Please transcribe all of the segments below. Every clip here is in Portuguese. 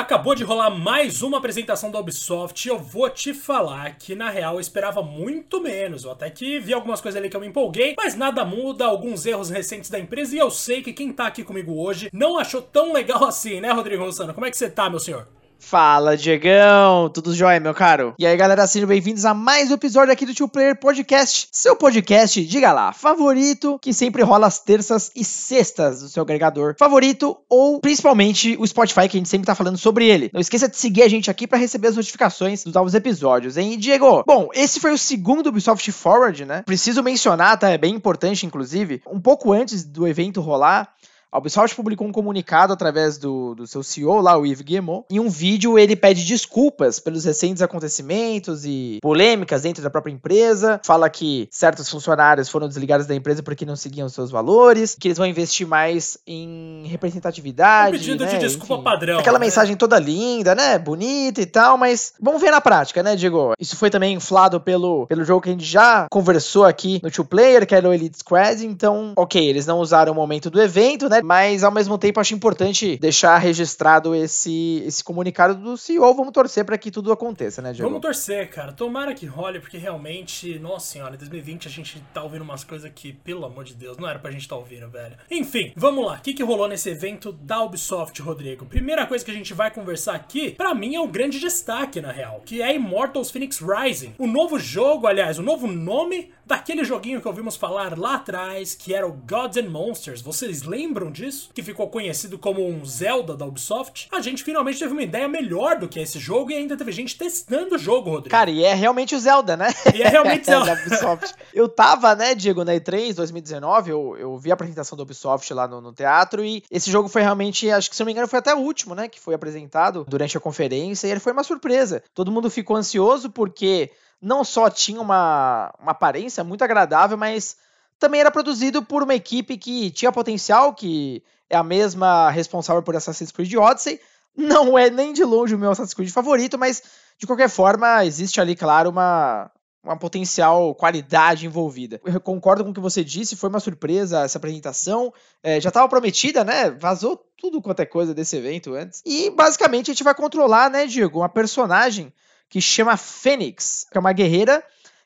Acabou de rolar mais uma apresentação da Ubisoft e eu vou te falar que na real eu esperava muito menos. Eu até que vi algumas coisas ali que eu me empolguei, mas nada muda, alguns erros recentes da empresa e eu sei que quem tá aqui comigo hoje não achou tão legal assim, né, Rodrigo Rossano? Como é que você tá, meu senhor? Fala, Diegão! Tudo jóia, meu caro? E aí, galera, sejam bem-vindos a mais um episódio aqui do Two Player Podcast, seu podcast, diga lá, favorito, que sempre rola às terças e sextas do seu agregador favorito, ou principalmente o Spotify, que a gente sempre tá falando sobre ele. Não esqueça de seguir a gente aqui para receber as notificações dos novos episódios, hein? Diego, bom, esse foi o segundo Ubisoft Forward, né? Preciso mencionar, tá? É bem importante, inclusive, um pouco antes do evento rolar, a Ubisoft publicou um comunicado através do, do seu CEO lá, o Yves Guillemot. Em um vídeo, ele pede desculpas pelos recentes acontecimentos e polêmicas dentro da própria empresa. Fala que certos funcionários foram desligados da empresa porque não seguiam seus valores, que eles vão investir mais em representatividade. Um pedido né? de desculpa Enfim, padrão. Aquela né? mensagem toda linda, né? Bonita e tal, mas vamos ver na prática, né, Diego? Isso foi também inflado pelo, pelo jogo que a gente já conversou aqui no Two Player, que era o Elite Squad. Então, ok, eles não usaram o momento do evento, né? Mas ao mesmo tempo acho importante deixar registrado esse, esse comunicado do CEO. Vamos torcer para que tudo aconteça, né, Diego? Vamos torcer, cara. Tomara que role, porque realmente, nossa senhora, em 2020 a gente tá ouvindo umas coisas que, pelo amor de Deus, não era pra gente tá ouvindo, velho. Enfim, vamos lá. O que, que rolou nesse evento da Ubisoft, Rodrigo? Primeira coisa que a gente vai conversar aqui, para mim é o um grande destaque, na real, que é Immortals Phoenix Rising. O novo jogo, aliás, o novo nome daquele joguinho que ouvimos falar lá atrás, que era o Gods and Monsters. Vocês lembram disso? Que ficou conhecido como um Zelda da Ubisoft? A gente finalmente teve uma ideia melhor do que esse jogo e ainda teve gente testando o jogo, Rodrigo. Cara, e é realmente o Zelda, né? E é realmente Zelda. da Ubisoft. Eu tava, né, Diego, na E3 2019, eu, eu vi a apresentação da Ubisoft lá no, no teatro e esse jogo foi realmente, acho que se não me engano, foi até o último, né, que foi apresentado durante a conferência e ele foi uma surpresa. Todo mundo ficou ansioso porque não só tinha uma, uma aparência muito agradável, mas também era produzido por uma equipe que tinha potencial, que é a mesma responsável por Assassin's Creed Odyssey. Não é nem de longe o meu Assassin's Creed favorito, mas de qualquer forma existe ali, claro, uma, uma potencial qualidade envolvida. Eu concordo com o que você disse, foi uma surpresa essa apresentação. É, já estava prometida, né? Vazou tudo quanto é coisa desse evento antes. E basicamente a gente vai controlar, né, Diego, uma personagem que chama Fênix, que é uma guerreira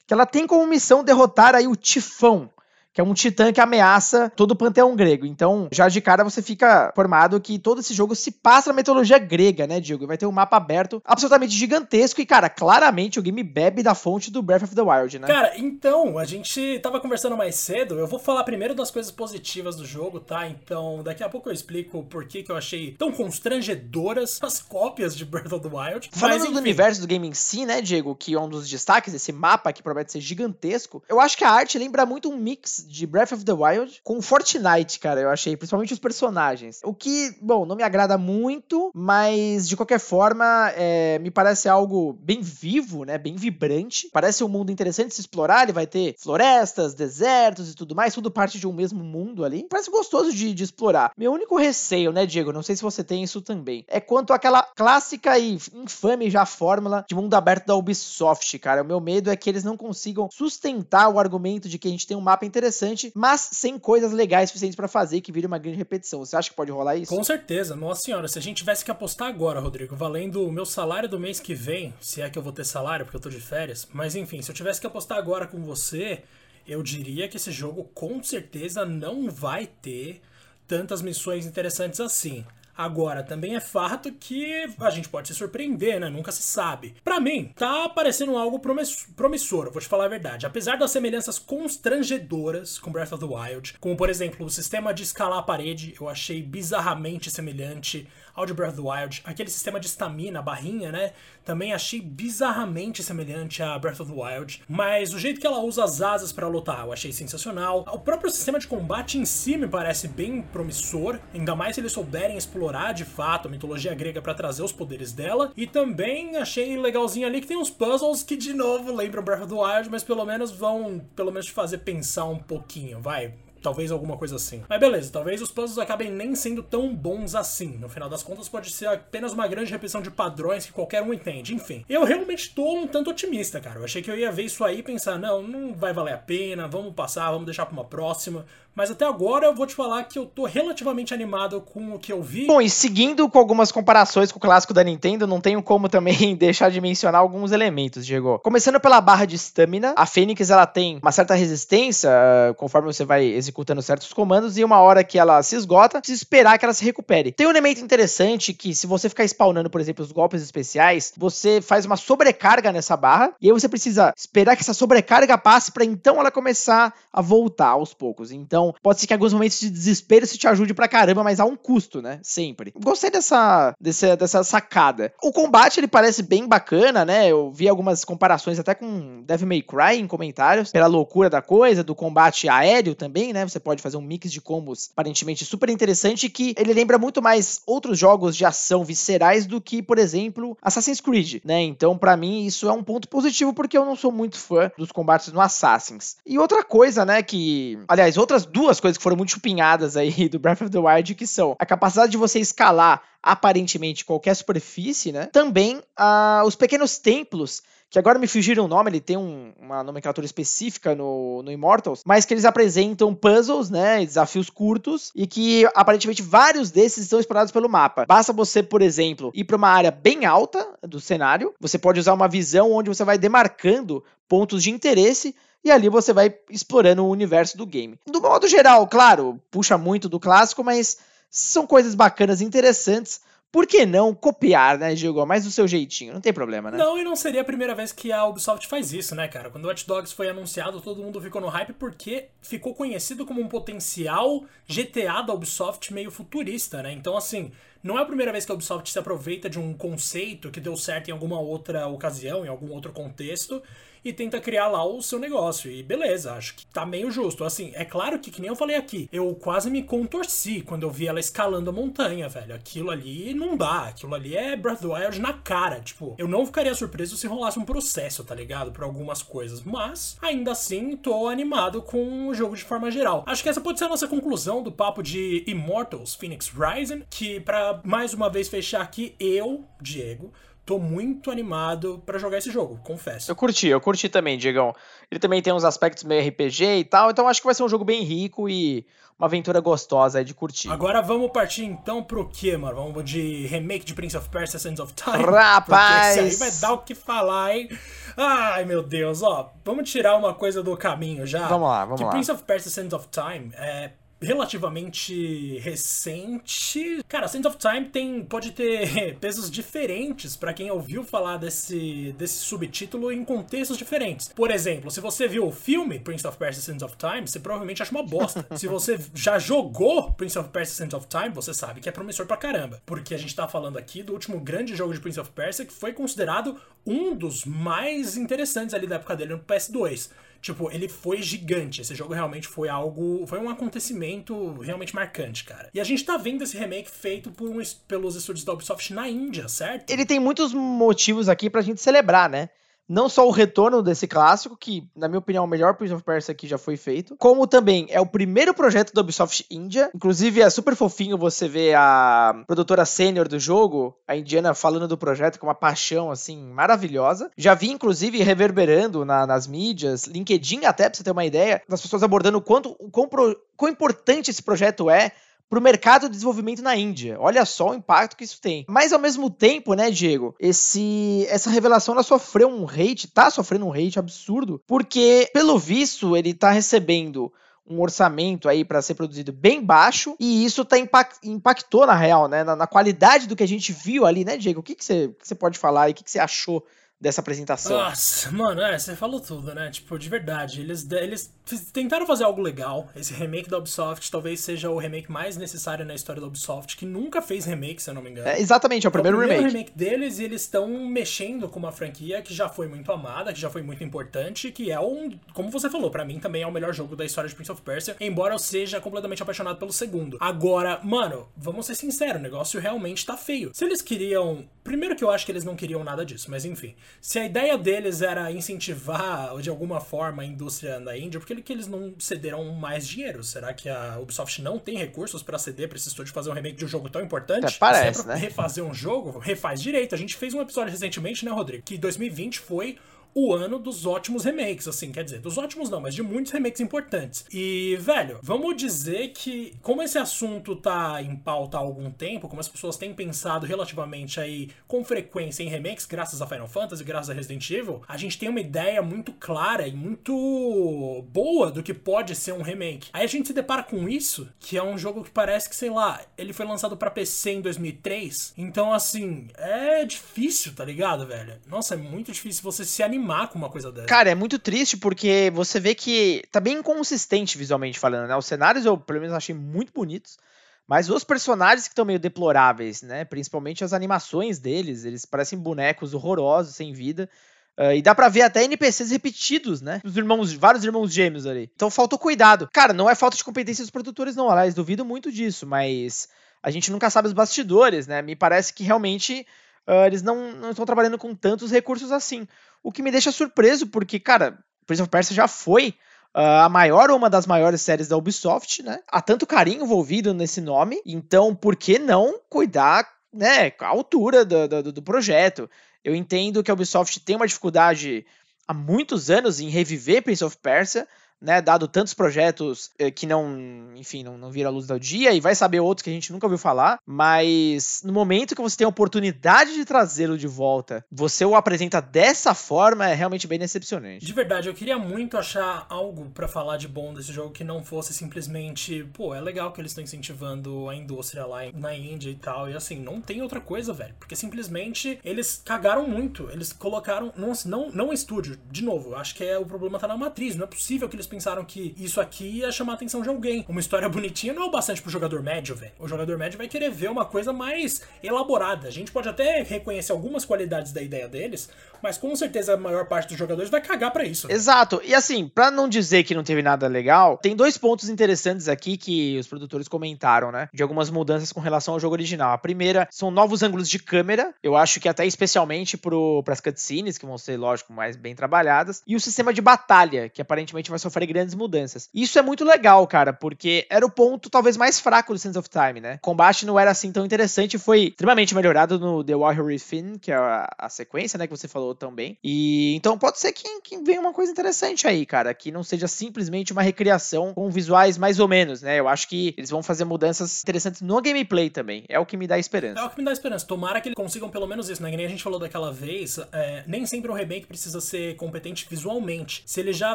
que ela tem como missão derrotar aí o Tifão, que é um titã que ameaça todo o panteão grego. Então, já de cara você fica formado que todo esse jogo se passa na mitologia grega, né, Diego? Vai ter um mapa aberto absolutamente gigantesco e, cara, claramente o game bebe da fonte do Breath of the Wild, né? Cara, então, a gente tava conversando mais cedo, eu vou falar primeiro das coisas positivas do jogo, tá? Então, daqui a pouco eu explico por que, que eu achei tão constrangedoras as cópias de Breath of the Wild. Falando Mas, do universo do game em si, né, Diego, que é um dos destaques desse mapa que promete ser gigantesco, eu acho que a arte lembra muito um mix de Breath of the Wild com Fortnite, cara, eu achei, principalmente os personagens. O que, bom, não me agrada muito, mas de qualquer forma, é, me parece algo bem vivo, né, bem vibrante. Parece um mundo interessante de se explorar, ele vai ter florestas, desertos e tudo mais, tudo parte de um mesmo mundo ali. Parece gostoso de, de explorar. Meu único receio, né, Diego, não sei se você tem isso também, é quanto àquela clássica e infame já fórmula de mundo aberto da Ubisoft, cara. O meu medo é que eles não consigam sustentar o argumento de que a gente tem um mapa interessante, mas sem coisas legais suficientes para fazer que vire uma grande repetição. Você acha que pode rolar isso? Com certeza, nossa senhora. Se a gente tivesse que apostar agora, Rodrigo, valendo o meu salário do mês que vem, se é que eu vou ter salário, porque eu tô de férias, mas enfim, se eu tivesse que apostar agora com você, eu diria que esse jogo com certeza não vai ter tantas missões interessantes assim. Agora, também é fato que a gente pode se surpreender, né? Nunca se sabe. Para mim, tá parecendo algo promissor, vou te falar a verdade. Apesar das semelhanças constrangedoras com Breath of the Wild, como por exemplo o sistema de escalar a parede, eu achei bizarramente semelhante de Breath of the Wild. Aquele sistema de estamina, barrinha, né? Também achei bizarramente semelhante a Breath of the Wild. Mas o jeito que ela usa as asas para lutar, eu achei sensacional. O próprio sistema de combate em si me parece bem promissor, ainda mais se eles souberem explorar de fato a mitologia grega para trazer os poderes dela. E também achei legalzinho ali que tem uns puzzles que de novo lembram Breath of the Wild, mas pelo menos vão, pelo menos te fazer pensar um pouquinho, vai talvez alguma coisa assim. Mas beleza, talvez os puzzles acabem nem sendo tão bons assim. No final das contas, pode ser apenas uma grande repetição de padrões que qualquer um entende. Enfim, eu realmente tô um tanto otimista, cara. Eu achei que eu ia ver isso aí e pensar, não, não vai valer a pena, vamos passar, vamos deixar pra uma próxima. Mas até agora eu vou te falar que eu tô relativamente animado com o que eu vi. Bom, e seguindo com algumas comparações com o clássico da Nintendo, não tenho como também deixar de mencionar alguns elementos, Diego. Começando pela barra de stamina, a Fênix ela tem uma certa resistência uh, conforme você vai executando certos comandos e uma hora que ela se esgota, precisa esperar que ela se recupere. Tem um elemento interessante que se você ficar spawnando, por exemplo, os golpes especiais, você faz uma sobrecarga nessa barra e aí você precisa esperar que essa sobrecarga passe para então ela começar a voltar aos poucos. Então pode ser que alguns momentos de desespero isso te ajude pra caramba, mas há um custo, né? Sempre. Gostei dessa, dessa, dessa sacada. O combate, ele parece bem bacana, né? Eu vi algumas comparações até com Devil May Cry em comentários, pela loucura da coisa, do combate aéreo também, né? Você pode fazer um mix de combos aparentemente super interessante que ele lembra muito mais outros jogos de ação viscerais do que, por exemplo, Assassin's Creed, né? Então, para mim, isso é um ponto positivo porque eu não sou muito fã dos combates no Assassins. E outra coisa, né, que, aliás, outras duas coisas que foram muito chupinhadas aí do Breath of the Wild, que são a capacidade de você escalar aparentemente qualquer superfície, né? Também uh, os pequenos templos que agora me fugiram o nome, ele tem um, uma nomenclatura específica no, no Immortals, mas que eles apresentam puzzles, né, desafios curtos, e que aparentemente vários desses estão espalhados pelo mapa. Basta você, por exemplo, ir para uma área bem alta do cenário, você pode usar uma visão onde você vai demarcando pontos de interesse e ali você vai explorando o universo do game. Do modo geral, claro, puxa muito do clássico, mas são coisas bacanas e interessantes. Por que não copiar, né, Diego? Mais do seu jeitinho, não tem problema, né? Não, e não seria a primeira vez que a Ubisoft faz isso, né, cara? Quando o Watch Dogs foi anunciado, todo mundo ficou no hype porque ficou conhecido como um potencial GTA da Ubisoft meio futurista, né? Então, assim, não é a primeira vez que a Ubisoft se aproveita de um conceito que deu certo em alguma outra ocasião, em algum outro contexto, e tenta criar lá o seu negócio. E beleza, acho que tá meio justo. Assim, é claro que, que nem eu falei aqui, eu quase me contorci quando eu vi ela escalando a montanha, velho. Aquilo ali não dá. Aquilo ali é Breath of the Wild na cara. Tipo, eu não ficaria surpreso se rolasse um processo, tá ligado? Pra algumas coisas. Mas, ainda assim, tô animado com o jogo de forma geral. Acho que essa pode ser a nossa conclusão do papo de Immortals Phoenix Rising. Que, para mais uma vez fechar aqui, eu, Diego, tô muito animado para jogar esse jogo, confesso. Eu curti, eu curti também, Diegão. Ele também tem uns aspectos meio RPG e tal, então acho que vai ser um jogo bem rico e uma aventura gostosa de curtir. Agora vamos partir então pro quê, mano? Vamos de remake de Prince of Persia Sands of Time? Rapaz! Porque esse aí vai dar o que falar, hein? Ai, meu Deus, ó, vamos tirar uma coisa do caminho já. Vamos lá, vamos que lá. Prince of Persia Sands of Time é relativamente recente. Cara, Sands of Time tem, pode ter pesos diferentes para quem ouviu falar desse, desse subtítulo em contextos diferentes. Por exemplo, se você viu o filme Prince of Persia Sands of Time, você provavelmente acha uma bosta. se você já jogou Prince of Persia Sands of Time, você sabe que é promissor pra caramba. Porque a gente tá falando aqui do último grande jogo de Prince of Persia que foi considerado um dos mais interessantes ali da época dele no PS2. Tipo, ele foi gigante. Esse jogo realmente foi algo. Foi um acontecimento realmente marcante, cara. E a gente tá vendo esse remake feito por um, pelos estúdios da Ubisoft na Índia, certo? Ele tem muitos motivos aqui pra gente celebrar, né? Não só o retorno desse clássico, que, na minha opinião, é o melhor Prince of Persia que já foi feito, como também é o primeiro projeto da Ubisoft India. Inclusive, é super fofinho você ver a produtora sênior do jogo, a indiana, falando do projeto com uma paixão, assim, maravilhosa. Já vi, inclusive, reverberando na, nas mídias, LinkedIn até, pra você ter uma ideia, das pessoas abordando o quanto, o quão, pro, quão importante esse projeto é para o mercado de desenvolvimento na Índia. Olha só o impacto que isso tem. Mas ao mesmo tempo, né, Diego, esse essa revelação ela sofreu um hate, tá sofrendo um hate absurdo, porque pelo visto ele tá recebendo um orçamento aí para ser produzido bem baixo e isso tá impact, impactou na real, né, na, na, qualidade do que a gente viu ali, né, Diego? O que que você, pode falar e o que que você achou dessa apresentação. Nossa, mano, é, você falou tudo, né? Tipo, de verdade. Eles, eles tentaram fazer algo legal. Esse remake da Ubisoft talvez seja o remake mais necessário na história da Ubisoft, que nunca fez remake, se eu não me engano. É, exatamente, é o primeiro, é o primeiro remake. remake deles e eles estão mexendo com uma franquia que já foi muito amada, que já foi muito importante, que é um, como você falou, para mim também é o melhor jogo da história de Prince of Persia, embora eu seja completamente apaixonado pelo segundo. Agora, mano, vamos ser sinceros, o negócio realmente tá feio. Se eles queriam. Primeiro que eu acho que eles não queriam nada disso, mas enfim. Se a ideia deles era incentivar de alguma forma a indústria da Índia, por que, eles não cederam mais dinheiro? Será que a Ubisoft não tem recursos para ceder pra esse estúdio fazer um remake de um jogo tão importante? Até parece, é né? refazer um jogo, refaz direito. A gente fez um episódio recentemente, né, Rodrigo? Que 2020 foi o ano dos ótimos remakes, assim, quer dizer, dos ótimos não, mas de muitos remakes importantes. E, velho, vamos dizer que, como esse assunto tá em pauta há algum tempo, como as pessoas têm pensado relativamente aí com frequência em remakes, graças a Final Fantasy, graças a Resident Evil, a gente tem uma ideia muito clara e muito boa do que pode ser um remake. Aí a gente se depara com isso, que é um jogo que parece que, sei lá, ele foi lançado para PC em 2003, então, assim, é difícil, tá ligado, velho? Nossa, é muito difícil você se animar animar com uma coisa dessa. Cara, é muito triste porque você vê que tá bem inconsistente visualmente falando, né? Os cenários eu, pelo menos, achei muito bonitos. Mas os personagens que estão meio deploráveis, né? Principalmente as animações deles, eles parecem bonecos horrorosos, sem vida. Uh, e dá pra ver até NPCs repetidos, né? Os irmãos, vários irmãos gêmeos ali. Então faltou cuidado. Cara, não é falta de competência dos produtores, não. Aliás, duvido muito disso, mas a gente nunca sabe os bastidores, né? Me parece que realmente uh, eles não, não estão trabalhando com tantos recursos assim. O que me deixa surpreso, porque, cara, Prince of Persia já foi Uh, a maior ou uma das maiores séries da Ubisoft, né? Há tanto carinho envolvido nesse nome, então por que não cuidar, né, a altura do, do, do, projeto? Eu entendo que a Ubisoft tem uma dificuldade há muitos anos em reviver Prince of Persia, né, dado tantos projetos eh, que não, enfim, não, não viram a luz do dia, e vai saber outros que a gente nunca ouviu falar, mas no momento que você tem a oportunidade de trazê-lo de volta, você o apresenta dessa forma, é realmente bem decepcionante. De verdade, eu queria muito achar algo para falar de bom desse jogo que não fosse simplesmente, pô, é legal que eles estão incentivando a indústria lá na Índia e tal, e assim, não tem outra coisa, velho, porque simplesmente eles cagaram muito, eles colocaram, não, não, não estúdio, de novo, acho que é o problema tá na matriz, não é possível que eles pensaram que isso aqui ia chamar a atenção de alguém. Uma história bonitinha não é o bastante pro jogador médio, velho. O jogador médio vai querer ver uma coisa mais elaborada. A gente pode até reconhecer algumas qualidades da ideia deles, mas com certeza a maior parte dos jogadores vai cagar para isso. Exato. E assim, para não dizer que não teve nada legal, tem dois pontos interessantes aqui que os produtores comentaram, né? De algumas mudanças com relação ao jogo original. A primeira são novos ângulos de câmera. Eu acho que até especialmente pro, pras cutscenes, que vão ser, lógico, mais bem trabalhadas. E o sistema de batalha, que aparentemente vai sofrer grandes mudanças. Isso é muito legal, cara, porque era o ponto talvez mais fraco do Sense of Time, né? O combate não era assim tão interessante, foi extremamente melhorado no The Warrior Within, que é a, a sequência, né, que você falou também. E então pode ser que, que venha uma coisa interessante aí, cara, que não seja simplesmente uma recriação com visuais mais ou menos, né? Eu acho que eles vão fazer mudanças interessantes no gameplay também. É o que me dá esperança. É o que me dá esperança. Tomara que eles consigam pelo menos isso, né? Que nem a gente falou daquela vez, é, nem sempre o remake precisa ser competente visualmente. Se ele já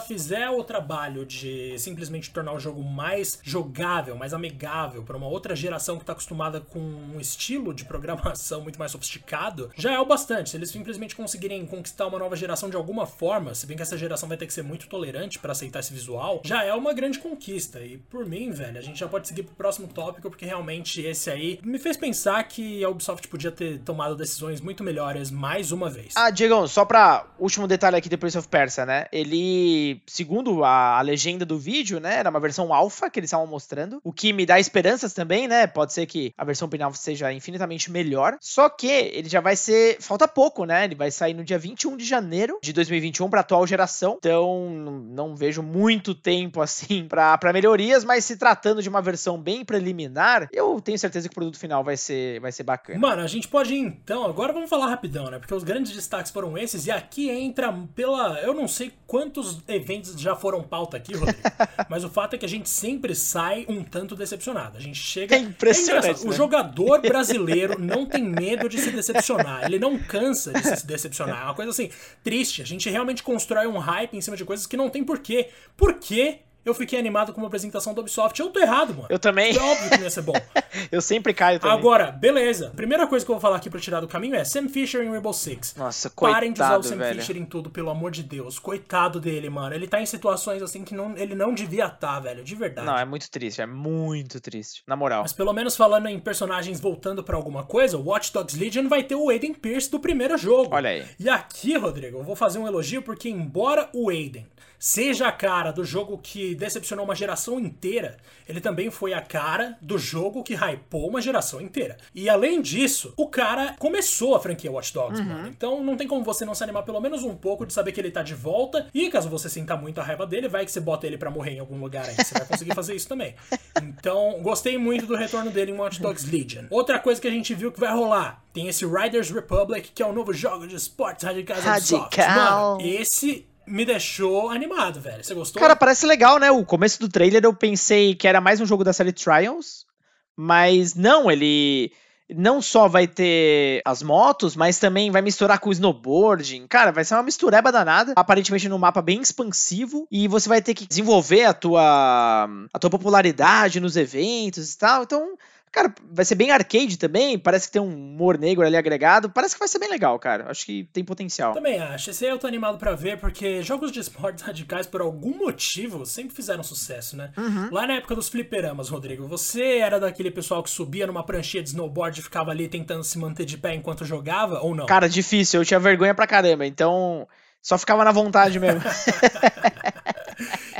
fizer o trabalho de simplesmente tornar o jogo mais jogável, mais amigável para uma outra geração que está acostumada com um estilo de programação muito mais sofisticado, já é o bastante. Se eles simplesmente conseguirem conquistar uma nova geração de alguma forma, se bem que essa geração vai ter que ser muito tolerante para aceitar esse visual, já é uma grande conquista. E por mim, velho, a gente já pode seguir pro próximo tópico, porque realmente esse aí me fez pensar que a Ubisoft podia ter tomado decisões muito melhores mais uma vez. Ah, Diego, só pra último detalhe aqui do Prince of Persia, né? Ele, segundo a, a legenda do vídeo, né? Era uma versão alfa que eles estavam mostrando, o que me dá esperanças também, né? Pode ser que a versão final seja infinitamente melhor. Só que ele já vai ser. Falta pouco, né? Ele vai sair no dia 21 de janeiro de 2021 para atual geração. Então, não vejo muito tempo assim para melhorias, mas se tratando de uma versão bem preliminar, eu tenho certeza que o produto final vai ser, vai ser bacana. Mano, a gente pode ir então. Agora vamos falar rapidão, né? Porque os grandes destaques foram esses e aqui entra pela. Eu não sei quantos eventos já foram pauta aqui, Rodrigo. Mas o fato é que a gente sempre sai um tanto decepcionado. A gente chega. É impressionante. É né? O jogador brasileiro não tem medo de se decepcionar. Ele não cansa de se decepcionar. É uma coisa assim, triste. A gente realmente constrói um hype em cima de coisas que não tem porquê. Por quê? Eu fiquei animado com uma apresentação da Ubisoft. Eu tô errado, mano. Eu também. É óbvio que não ia ser bom. eu sempre caio também. Agora, beleza. Primeira coisa que eu vou falar aqui pra tirar do caminho é Sam Fisher em Rainbow Six. Nossa, coitado, Parem de usar o Sam velho. Fisher em tudo, pelo amor de Deus. Coitado dele, mano. Ele tá em situações assim que não, ele não devia estar, tá, velho. De verdade. Não, é muito triste. É muito triste. Na moral. Mas pelo menos falando em personagens voltando pra alguma coisa, o Watch Dogs Legion vai ter o Aiden Pierce do primeiro jogo. Olha aí. E aqui, Rodrigo, eu vou fazer um elogio porque embora o Aiden seja a cara do jogo que decepcionou uma geração inteira, ele também foi a cara do jogo que hypou uma geração inteira. E além disso, o cara começou a franquia Watch Dogs, uhum. mano. Então não tem como você não se animar pelo menos um pouco de saber que ele tá de volta. E caso você sinta muito a raiva dele, vai que você bota ele para morrer em algum lugar aí. Você vai conseguir fazer isso também. Então, gostei muito do retorno dele em Watch Dogs Legion. Outra coisa que a gente viu que vai rolar: tem esse Riders Republic, que é o novo jogo de esportes radicais Radical. Mano, esse me deixou animado, velho. Você gostou? Cara, parece legal, né? O começo do trailer eu pensei que era mais um jogo da série Trials, mas não, ele não só vai ter as motos, mas também vai misturar com o snowboarding. Cara, vai ser uma mistureba danada, aparentemente num mapa bem expansivo, e você vai ter que desenvolver a tua a tua popularidade nos eventos e tal. Então, Cara, vai ser bem arcade também, parece que tem um humor negro ali agregado, parece que vai ser bem legal, cara. Acho que tem potencial. Também acho. Esse aí eu tô animado para ver, porque jogos de esportes radicais, por algum motivo, sempre fizeram sucesso, né? Uhum. Lá na época dos fliperamas, Rodrigo, você era daquele pessoal que subia numa pranchinha de snowboard e ficava ali tentando se manter de pé enquanto jogava, ou não? Cara, difícil, eu tinha vergonha pra caramba, então só ficava na vontade mesmo.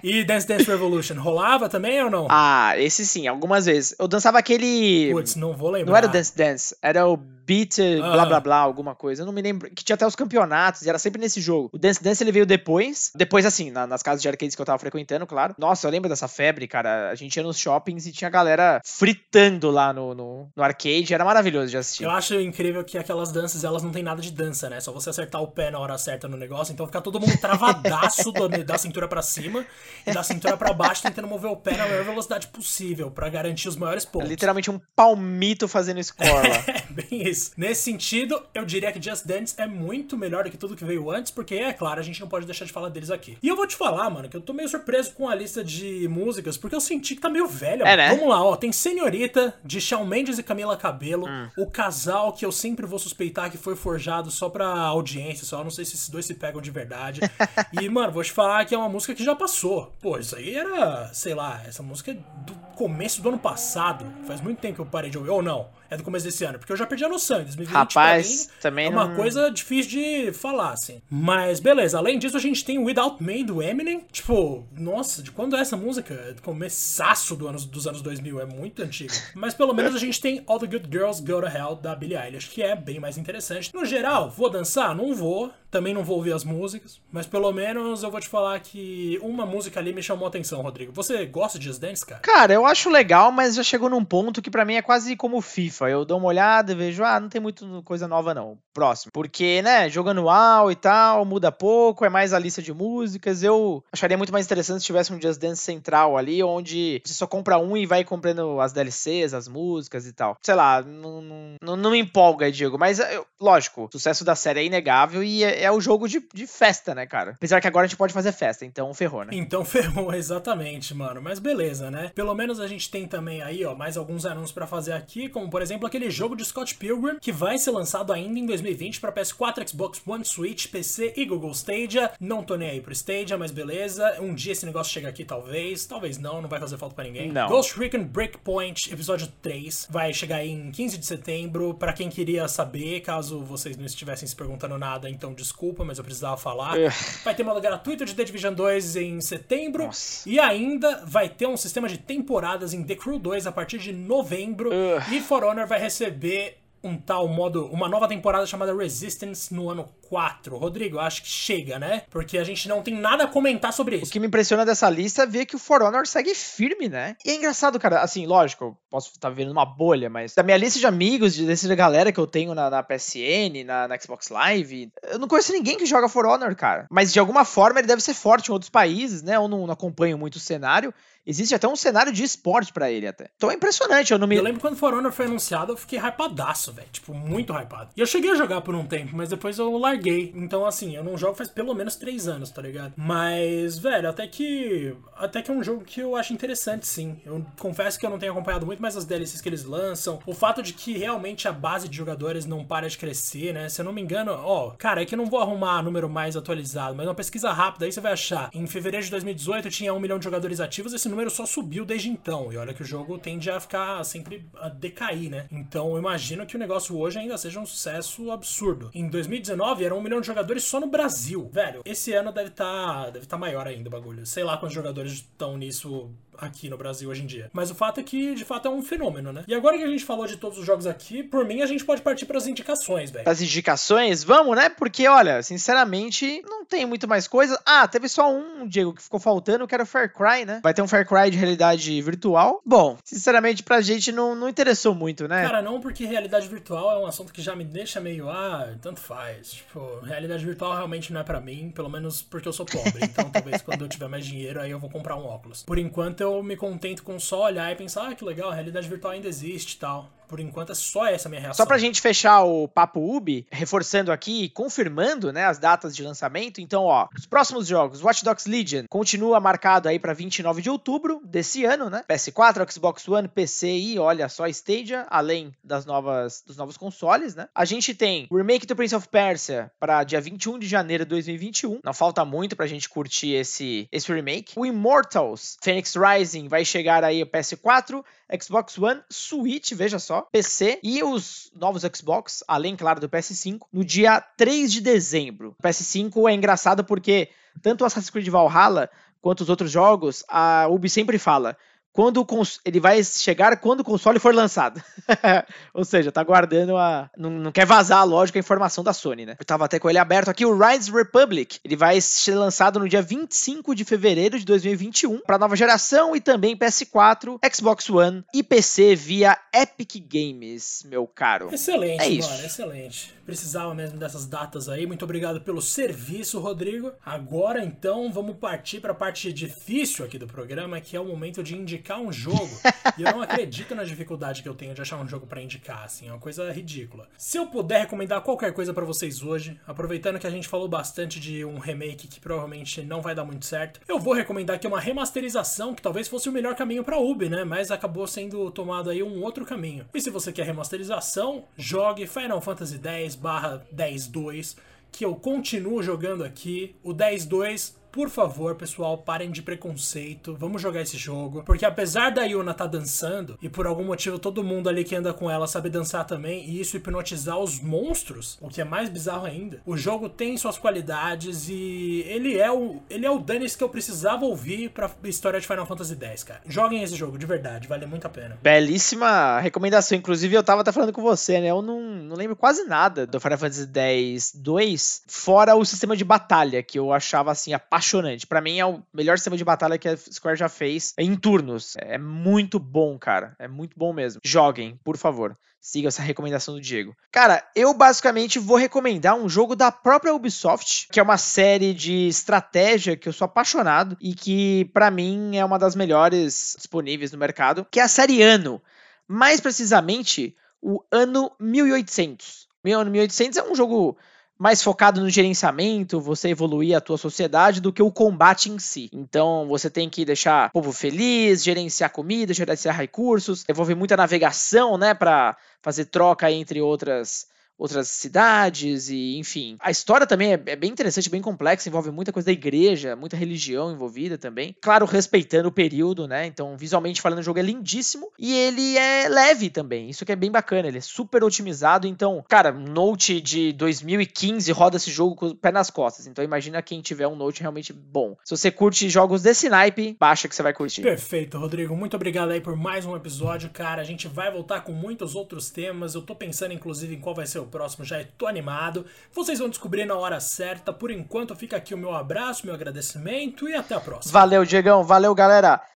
E Dance Dance Revolution, rolava também ou não? Ah, esse sim, algumas vezes. Eu dançava aquele. Putz, não vou lembrar. Não era Dance Dance, era o Beat, blá blá blá, alguma coisa. Eu não me lembro. Que tinha até os campeonatos, e era sempre nesse jogo. O Dance Dance ele veio depois. Depois, assim, na, nas casas de arcades que eu tava frequentando, claro. Nossa, eu lembro dessa febre, cara. A gente ia nos shoppings e tinha galera fritando lá no, no, no arcade. Era maravilhoso de assistir. Eu acho incrível que aquelas danças, elas não tem nada de dança, né? Só você acertar o pé na hora certa no negócio. Então fica todo mundo travadaço do, da cintura para cima e da cintura para baixo, tentando mover o pé na maior velocidade possível para garantir os maiores pontos. É literalmente um palmito fazendo lá. é, bem isso. Nesse sentido, eu diria que Just Dance é muito melhor do que tudo que veio antes, porque, é claro, a gente não pode deixar de falar deles aqui. E eu vou te falar, mano, que eu tô meio surpreso com a lista de músicas, porque eu senti que tá meio velha. É, né? Vamos lá, ó. Tem Senhorita, de Shawn Mendes e Camila Cabelo. Hum. O casal que eu sempre vou suspeitar que foi forjado só pra audiência, só. Não sei se esses dois se pegam de verdade. e, mano, vou te falar que é uma música que já passou. Pô, isso aí era, sei lá, essa música é do começo do ano passado. Faz muito tempo que eu parei de ouvir. Ou não é do começo desse ano, porque eu já perdi a noção. 2020 Rapaz, mim, também é uma não... coisa difícil de falar, assim. Mas beleza, além disso, a gente tem Without Me do Eminem. Tipo, nossa, de quando é essa música? É do começaço do anos, dos anos 2000, é muito antigo. Mas pelo menos a gente tem All the Good Girls Go to Hell da Billie Eilish, que é bem mais interessante. No geral, vou dançar? Não vou. Também não vou ouvir as músicas, mas pelo menos eu vou te falar que uma música ali me chamou a atenção, Rodrigo. Você gosta de Just Dance, cara? Cara, eu acho legal, mas já chegou num ponto que para mim é quase como FIFA. Eu dou uma olhada e vejo, ah, não tem muito coisa nova não. Próximo. Porque, né, jogo anual e tal, muda pouco, é mais a lista de músicas. Eu acharia muito mais interessante se tivesse um Just Dance central ali, onde você só compra um e vai comprando as DLCs, as músicas e tal. Sei lá, não, não, não me empolga, Diego. Mas, eu, lógico, o sucesso da série é inegável e é, é o jogo de, de festa, né, cara? Apesar que agora a gente pode fazer festa, então ferrou, né? Então ferrou, exatamente, mano. Mas beleza, né? Pelo menos a gente tem também aí, ó, mais alguns anúncios para fazer aqui, como por exemplo aquele jogo de Scott Pilgrim, que vai ser lançado ainda em 2020 para PS4, Xbox One, Switch, PC e Google Stadia. Não tô nem aí pro Stadia, mas beleza. Um dia esse negócio chega aqui, talvez. Talvez não, não vai fazer falta para ninguém. Não. Ghost Recon Breakpoint, episódio 3, vai chegar aí em 15 de setembro. Para quem queria saber, caso vocês não estivessem se perguntando nada, então desculpa, mas eu precisava falar. É. Vai ter modo gratuito de The Division 2 em setembro. Nossa. E ainda vai ter um sistema de temporadas em The Crew 2 a partir de novembro. Uh. E For Honor vai receber um tal modo, uma nova temporada chamada Resistance no ano 4. Rodrigo, acho que chega, né? Porque a gente não tem nada a comentar sobre isso. O que me impressiona dessa lista é ver que o For Honor segue firme, né? E é engraçado, cara, assim, lógico, eu posso estar vendo uma bolha, mas da minha lista de amigos, dessa galera que eu tenho na, na PSN, na, na, Xbox Live, eu não conheço ninguém que joga For Honor, cara. Mas de alguma forma ele deve ser forte em outros países, né? Eu não, não acompanho muito o cenário. Existe até um cenário de esporte para ele até. Então é impressionante, eu não me... Eu lembro quando For Honor foi anunciado, eu fiquei hypadaço, velho. Tipo, muito hypado. E eu cheguei a jogar por um tempo, mas depois eu larguei. Então, assim, eu não jogo faz pelo menos três anos, tá ligado? Mas, velho, até que... Até que é um jogo que eu acho interessante, sim. Eu confesso que eu não tenho acompanhado muito mais as DLCs que eles lançam. O fato de que realmente a base de jogadores não para de crescer, né? Se eu não me engano, ó... Cara, é que eu não vou arrumar número mais atualizado, mas uma pesquisa rápida aí você vai achar. Em fevereiro de 2018 tinha um milhão de jogadores ativos, esse número número só subiu desde então. E olha que o jogo tende a ficar sempre a decair, né? Então eu imagino que o negócio hoje ainda seja um sucesso absurdo. Em 2019 eram um milhão de jogadores só no Brasil. Velho, esse ano deve estar tá, deve tá maior ainda o bagulho. Sei lá quantos jogadores estão nisso aqui no Brasil hoje em dia. Mas o fato é que, de fato, é um fenômeno, né? E agora que a gente falou de todos os jogos aqui, por mim a gente pode partir para as indicações, velho. As indicações? Vamos, né? Porque, olha, sinceramente, não tem muito mais coisa. Ah, teve só um, Diego, que ficou faltando, que era o Far Cry, né? Vai ter um Far Cry de realidade virtual. Bom, sinceramente, pra gente não, não interessou muito, né? Cara, não, porque realidade virtual é um assunto que já me deixa meio, ah, tanto faz. Tipo, realidade virtual realmente não é para mim, pelo menos porque eu sou pobre. Então, talvez quando eu tiver mais dinheiro, aí eu vou comprar um óculos. Por enquanto, eu eu me contento com só olhar e pensar, ah, que legal, a realidade virtual ainda existe e tal. Por enquanto é só essa minha reação. Só pra gente fechar o papo Ubi, reforçando aqui, confirmando, né, as datas de lançamento. Então, ó, os próximos jogos, Watch Dogs Legion continua marcado aí para 29 de outubro desse ano, né? PS4, Xbox One, PC e olha só Stadia, além das novas dos novos consoles, né? A gente tem o remake do Prince of Persia para dia 21 de janeiro de 2021. Não falta muito pra gente curtir esse esse remake. O Immortals Phoenix Rising vai chegar aí ao PS4, Xbox One, Switch, veja só, PC e os novos Xbox, além, claro, do PS5, no dia 3 de dezembro. O PS5 é engraçado porque tanto Assassin's Creed Valhalla quanto os outros jogos, a Ubi sempre fala: quando ele vai chegar quando o console for lançado. Ou seja, tá guardando a. Não, não, quer vazar, lógico, a informação da Sony, né? Eu tava até com ele aberto aqui, o Rise Republic. Ele vai ser lançado no dia 25 de fevereiro de 2021 para nova geração e também PS4, Xbox One e PC via Epic Games, meu caro. Excelente, é isso. mano, excelente. Precisava mesmo dessas datas aí. Muito obrigado pelo serviço, Rodrigo. Agora então vamos partir para a parte difícil aqui do programa, que é o momento de indicar indicar um jogo, e eu não acredito na dificuldade que eu tenho de achar um jogo para indicar, assim, é uma coisa ridícula. Se eu puder recomendar qualquer coisa para vocês hoje, aproveitando que a gente falou bastante de um remake que provavelmente não vai dar muito certo, eu vou recomendar aqui uma remasterização que talvez fosse o melhor caminho para Ubi, né? Mas acabou sendo tomado aí um outro caminho. E se você quer remasterização, jogue Final Fantasy X/10.2 que eu continuo jogando aqui. O 10.2 por favor, pessoal, parem de preconceito. Vamos jogar esse jogo. Porque apesar da Yuna tá dançando, e por algum motivo todo mundo ali que anda com ela sabe dançar também, e isso hipnotizar os monstros, o que é mais bizarro ainda, o jogo tem suas qualidades e ele é o, ele é o Dennis que eu precisava ouvir pra história de Final Fantasy X, cara. Joguem esse jogo, de verdade, vale muito a pena. Belíssima recomendação. Inclusive, eu tava até falando com você, né? Eu não, não lembro quase nada do Final Fantasy X 2, fora o sistema de batalha, que eu achava assim, a apaixonante. Para mim é o melhor sistema de batalha que a Square já fez em turnos. É muito bom, cara. É muito bom mesmo. Joguem, por favor. Siga essa recomendação do Diego. Cara, eu basicamente vou recomendar um jogo da própria Ubisoft, que é uma série de estratégia que eu sou apaixonado e que para mim é uma das melhores disponíveis no mercado, que é a série Ano. Mais precisamente, o Ano 1800. O ano 1800 é um jogo mais focado no gerenciamento, você evoluir a tua sociedade do que o combate em si. Então você tem que deixar o povo feliz, gerenciar comida, gerenciar recursos, envolver muita navegação, né, para fazer troca entre outras outras cidades e enfim. A história também é, é, bem interessante, bem complexa, envolve muita coisa da igreja, muita religião envolvida também. Claro, respeitando o período, né? Então, visualmente falando, o jogo é lindíssimo e ele é leve também. Isso que é bem bacana, ele é super otimizado. Então, cara, Note de 2015 roda esse jogo com o pé nas costas. Então, imagina quem tiver um Note realmente bom. Se você curte jogos desse naipe, baixa que você vai curtir. Perfeito, Rodrigo. Muito obrigado aí por mais um episódio, cara. A gente vai voltar com muitos outros temas. Eu tô pensando inclusive em qual vai ser o próximo, já tô animado. Vocês vão descobrir na hora certa. Por enquanto, fica aqui o meu abraço, meu agradecimento e até a próxima. Valeu, Diegão. Valeu, galera.